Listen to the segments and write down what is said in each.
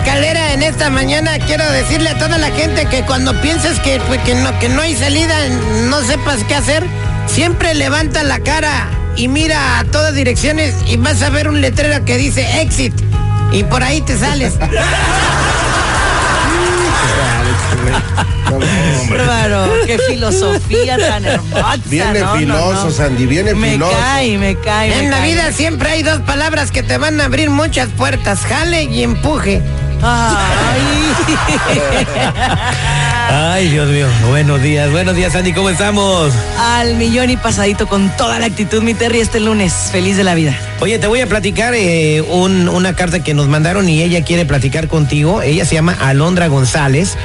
Caldera en esta mañana, quiero decirle a toda la gente que cuando pienses que, pues, que, no, que no hay salida, no sepas qué hacer, siempre levanta la cara y mira a todas direcciones y vas a ver un letrero que dice exit y por ahí te sales. Bárbaro, qué filosofía tan hermosa. Viene no, filoso, no. Sandy, viene Me filoso. cae, me cae. me En la cae. vida siempre hay dos palabras que te van a abrir muchas puertas, jale y empuje. Ay. Ay, Dios mío. Buenos días, buenos días, Sandy. ¿Cómo estamos? Al millón y pasadito con toda la actitud, mi Terry, este lunes. Feliz de la vida. Oye, te voy a platicar eh, un- una carta que nos mandaron y ella quiere platicar contigo. Ella se llama Alondra González.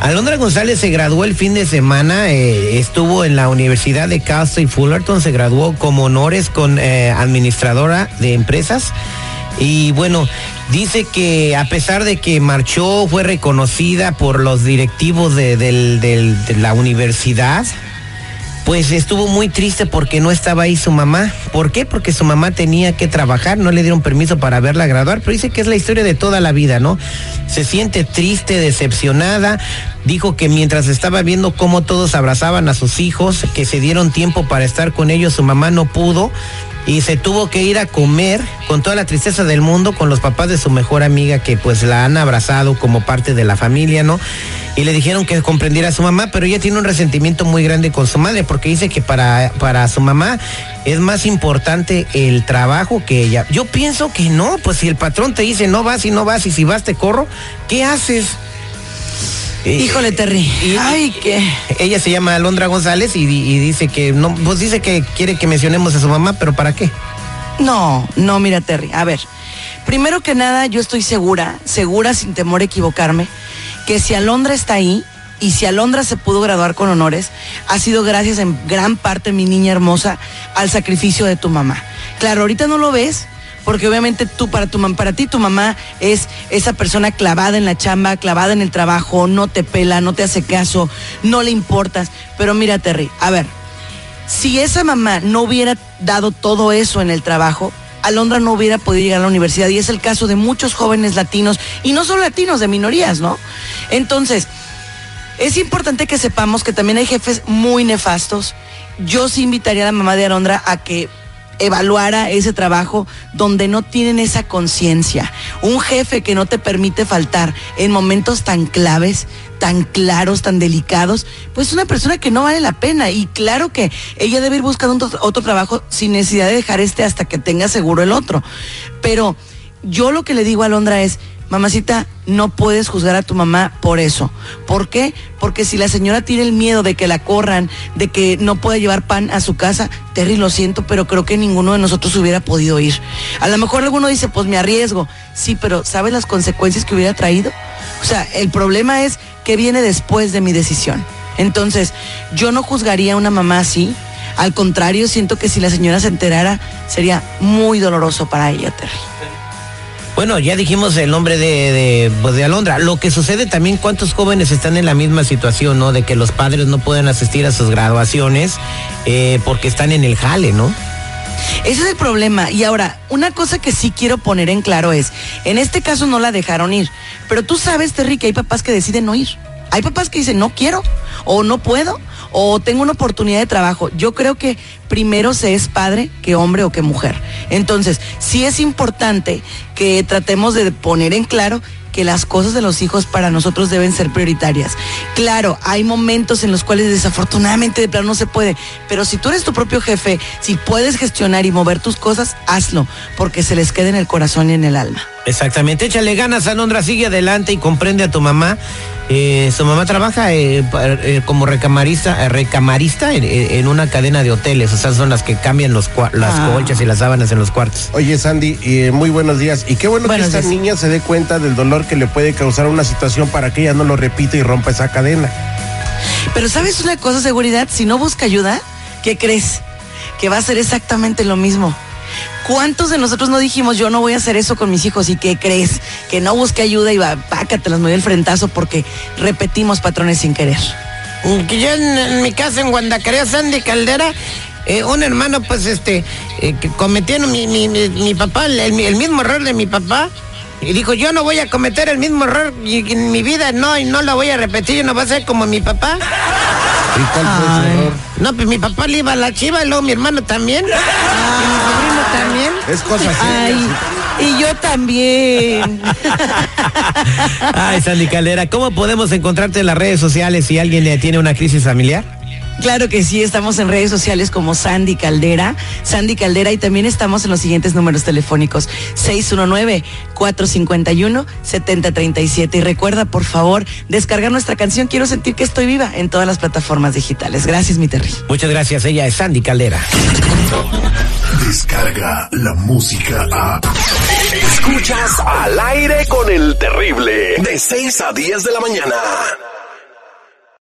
Alondra González se graduó el fin de semana, eh, estuvo en la Universidad de Cal State Fullerton, se graduó como honores con eh, administradora de empresas. Y bueno, dice que a pesar de que marchó, fue reconocida por los directivos de, de la universidad, pues estuvo muy triste porque no estaba ahí su mamá. ¿Por qué? Porque su mamá tenía que trabajar, no le dieron permiso para verla graduar, pero dice que es la historia de toda la vida, ¿no? Se siente triste, decepcionada. Dijo que mientras estaba viendo cómo todos abrazaban a sus hijos, que se dieron tiempo para estar con ellos, su mamá no pudo y se tuvo que ir a comer con toda la tristeza del mundo con los papás de su mejor amiga que pues la han abrazado como parte de la familia, ¿no? Y le dijeron que comprendiera a su mamá, pero ella tiene un resentimiento muy grande con su madre porque dice que para, para su mamá es más importante el trabajo que ella. Yo pienso que no, pues si el patrón te dice no vas y no vas y si vas te corro, ¿qué haces? Híjole, Terry. y- Ay, qué. Ella se llama Alondra González y, y dice que no, pues dice que quiere que mencionemos a su mamá, pero ¿para qué? No, no, mira, Terry. A ver, primero que nada, yo estoy segura, segura sin temor a equivocarme, que si Alondra está ahí y si Alondra se pudo graduar con honores, ha sido gracias en gran parte, mi niña hermosa, al sacrificio de tu mamá. Claro, ahorita no lo ves. Porque obviamente tú, para, tu, para ti, tu mamá es esa persona clavada en la chamba, clavada en el trabajo, no te pela, no te hace caso, no le importas. Pero mira, Terry, a ver, si esa mamá no hubiera dado todo eso en el trabajo, Alondra no hubiera podido llegar a la universidad. Y es el caso de muchos jóvenes latinos, y no solo latinos, de minorías, ¿no? Entonces, es importante que sepamos que también hay jefes muy nefastos. Yo sí invitaría a la mamá de Alondra a que evaluara ese trabajo donde no tienen esa conciencia. Un jefe que no te permite faltar en momentos tan claves, tan claros, tan delicados, pues es una persona que no vale la pena. Y claro que ella debe ir buscando otro, otro trabajo sin necesidad de dejar este hasta que tenga seguro el otro. Pero yo lo que le digo a Alondra es, mamacita, no puedes juzgar a tu mamá por eso. ¿Por qué? Porque si la señora tiene el miedo de que la corran, de que no pueda llevar pan a su casa, Terry, lo siento, pero creo que ninguno de nosotros hubiera podido ir. A lo mejor alguno dice, pues me arriesgo. Sí, pero ¿sabes las consecuencias que hubiera traído? O sea, el problema es que viene después de mi decisión. Entonces, yo no juzgaría a una mamá así. Al contrario, siento que si la señora se enterara, sería muy doloroso para ella, Terry. Bueno, ya dijimos el nombre de, pues, de Alondra. Lo que sucede también, ¿cuántos jóvenes están en la misma situación, no? De que los padres no pueden asistir a sus graduaciones eh, porque están en el jale, ¿no? Ese es el problema. Y ahora, una cosa que sí quiero poner en claro es, en este caso no la dejaron ir, pero tú sabes, Terry, que hay papás que deciden no ir. Hay papás que dicen, no quiero, o no puedo, o tengo una oportunidad de trabajo. Yo creo que primero se es padre que hombre o que mujer. Entonces, sí es importante que tratemos de poner en claro que las cosas de los hijos para nosotros deben ser prioritarias. Claro, hay momentos en los cuales desafortunadamente de plano no se puede, pero si tú eres tu propio jefe, si puedes gestionar y mover tus cosas, hazlo, porque se les queda en el corazón y en el alma. Exactamente, échale ganas, Alondra, sigue adelante y comprende a tu mamá. Eh, su mamá trabaja eh, eh, como recamarista, eh, recamarista en, en una cadena de hoteles. esas son las que cambian los las Ah. colchas y las sábanas en los cuartos. Oye, Sandy, eh, muy buenos días. Y qué bueno Buenos que esta días. niña se dé cuenta del dolor que le puede causar una situación para que ella no lo repita y rompa esa cadena. Pero ¿sabes una cosa, seguridad? Si no busca ayuda, ¿qué crees? Que va a ser exactamente lo mismo. ¿Cuántos de nosotros no dijimos yo no voy a hacer eso con mis hijos? ¿Y qué crees? Que no busque ayuda y va, pácate, las movió el frentazo porque repetimos patrones sin querer. Que yo en, mi casa en Guandacarea, Sandy Caldera, eh, un hermano, pues este, eh, cometieron mi, mi, mi, papá, el, el mismo error de mi papá. Y dijo, yo no voy a cometer el mismo error en mi vida, no, y no lo voy a repetir, yo no voy a ser como mi papá. ¿Y cuál fue su Ay. error? No, pues mi papá le iba a la chiva y luego mi hermano también. Y mi sobrino también. Es cosa seria. Ay, y yo también. Ay, Sandy Caldera, ¿cómo podemos encontrarte en las redes sociales si alguien eh, tiene una crisis familiar? Claro que sí, estamos en redes sociales como Sandy Caldera, Sandy Caldera y también estamos en los siguientes números telefónicos 619-451-7037 y recuerda por favor descargar nuestra canción Quiero sentir que estoy viva en todas las plataformas digitales. Gracias mi Terry. Muchas gracias, ella es Sandy Caldera. Descarga la música a. Escuchas al aire con el terrible. De 6 a 10 de la mañana.